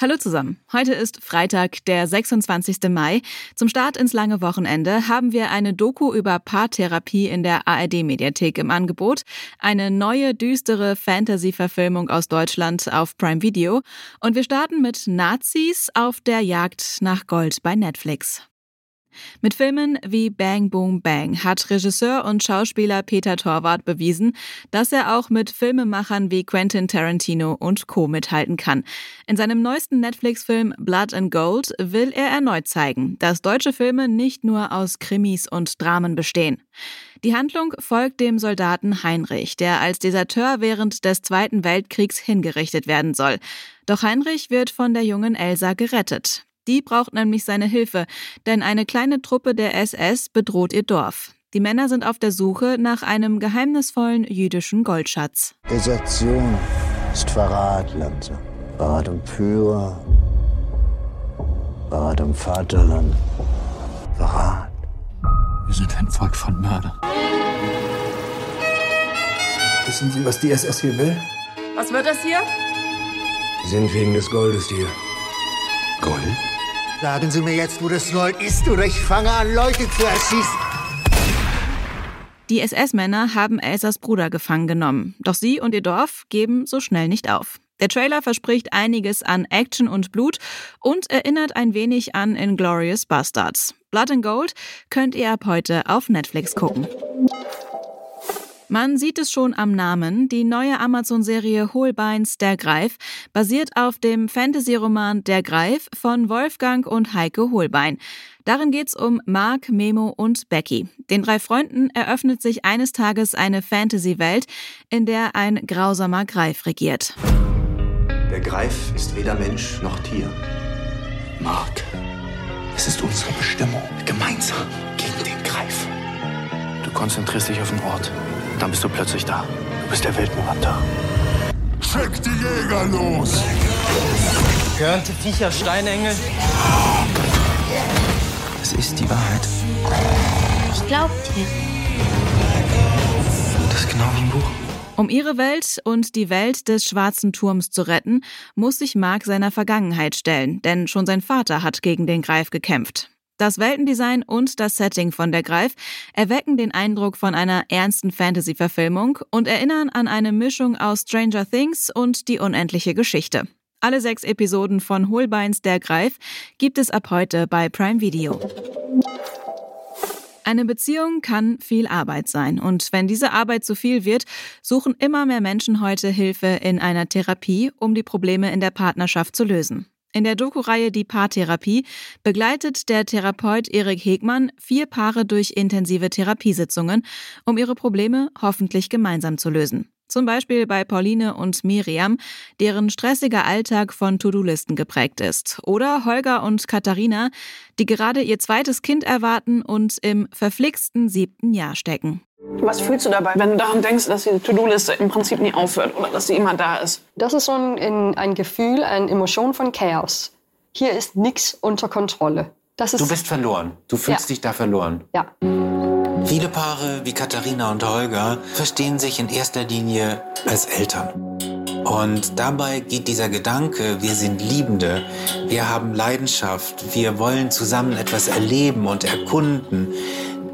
Hallo zusammen. Heute ist Freitag, der 26. Mai. Zum Start ins lange Wochenende haben wir eine Doku über Paartherapie in der ARD-Mediathek im Angebot, eine neue düstere Fantasy-Verfilmung aus Deutschland auf Prime Video und wir starten mit Nazis auf der Jagd nach Gold bei Netflix. Mit Filmen wie Bang Boom Bang hat Regisseur und Schauspieler Peter Torwart bewiesen, dass er auch mit Filmemachern wie Quentin Tarantino und Co. mithalten kann. In seinem neuesten Netflix-Film Blood and Gold will er erneut zeigen, dass deutsche Filme nicht nur aus Krimis und Dramen bestehen. Die Handlung folgt dem Soldaten Heinrich, der als Deserteur während des Zweiten Weltkriegs hingerichtet werden soll. Doch Heinrich wird von der jungen Elsa gerettet. Die braucht nämlich seine Hilfe, denn eine kleine Truppe der SS bedroht ihr Dorf. Die Männer sind auf der Suche nach einem geheimnisvollen jüdischen Goldschatz. Desertion ist Verrat, Lanze. Verrat um Führer. Verrat um Vaterland. Verrat. Wir sind ein Volk von Mördern. Wissen Sie, was die SS hier will? Was wird das hier? Sie sind wegen des Goldes hier. Gold? Sagen Sie mir jetzt, wo das Gold ist, oder ich fange an, Leute zu erschießen. Die SS-Männer haben Elsas Bruder gefangen genommen. Doch sie und ihr Dorf geben so schnell nicht auf. Der Trailer verspricht einiges an Action und Blut und erinnert ein wenig an Inglorious Bastards. Blood and Gold könnt ihr ab heute auf Netflix gucken. Man sieht es schon am Namen. Die neue Amazon-Serie Holbeins Der Greif basiert auf dem Fantasy-Roman Der Greif von Wolfgang und Heike Holbein. Darin geht's um Mark, Memo und Becky. Den drei Freunden eröffnet sich eines Tages eine Fantasy-Welt, in der ein grausamer Greif regiert. Der Greif ist weder Mensch noch Tier. Mark, es ist unsere Bestimmung, gemeinsam gegen den Greif. Du konzentrierst dich auf den Ort. Dann bist du plötzlich da. Du bist der Weltenretter. Schick die Jäger los! Gehörnte Viecher, Steinengel. Es ist die Wahrheit. Ich glaub dir. Das ist genau wie im Buch. Um ihre Welt und die Welt des Schwarzen Turms zu retten, muss sich Mark seiner Vergangenheit stellen, denn schon sein Vater hat gegen den Greif gekämpft. Das Weltendesign und das Setting von der Greif erwecken den Eindruck von einer ernsten Fantasy-Verfilmung und erinnern an eine Mischung aus Stranger Things und die unendliche Geschichte. Alle sechs Episoden von Holbeins Der Greif gibt es ab heute bei Prime Video. Eine Beziehung kann viel Arbeit sein und wenn diese Arbeit zu viel wird, suchen immer mehr Menschen heute Hilfe in einer Therapie, um die Probleme in der Partnerschaft zu lösen. In der Doku-Reihe Die Paartherapie begleitet der Therapeut Erik Hegmann vier Paare durch intensive Therapiesitzungen, um ihre Probleme hoffentlich gemeinsam zu lösen. Zum Beispiel bei Pauline und Miriam, deren stressiger Alltag von To-Do-Listen geprägt ist. Oder Holger und Katharina, die gerade ihr zweites Kind erwarten und im verflixten siebten Jahr stecken. Was fühlst du dabei, wenn du daran denkst, dass die To-Do-Liste im Prinzip nie aufhört oder dass sie immer da ist? Das ist so ein, ein Gefühl, eine Emotion von Chaos. Hier ist nichts unter Kontrolle. Das ist, Du bist verloren. Du fühlst Ja. dich da verloren. ja. Viele Paare wie Katharina und Holger verstehen sich in erster Linie als Eltern. Und dabei geht dieser Gedanke, wir sind Liebende, wir haben Leidenschaft, wir wollen zusammen etwas erleben und erkunden,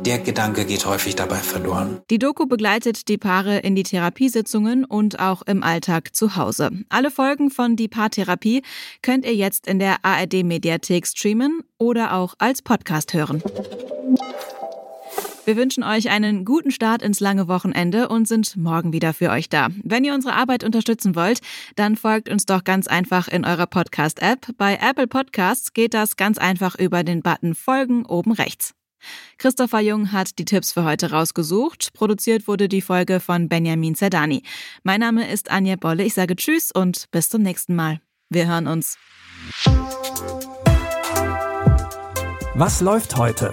der Gedanke geht häufig dabei verloren. Die Doku begleitet die Paare in die Therapiesitzungen und auch im Alltag zu Hause. Alle Folgen von Die Paartherapie könnt ihr jetzt in der ARD Mediathek streamen oder auch als Podcast hören. Wir wünschen euch einen guten Start ins lange Wochenende und sind morgen wieder für euch da. Wenn ihr unsere Arbeit unterstützen wollt, dann folgt uns doch ganz einfach in eurer Podcast-App. Bei Apple Podcasts geht das ganz einfach über den Button Folgen oben rechts. Christopher Jung hat die Tipps für heute rausgesucht. Produziert wurde die Folge von Benjamin Zerdani. Mein Name ist Anja Bolle. Ich sage Tschüss und bis zum nächsten Mal. Wir hören uns. Was läuft heute?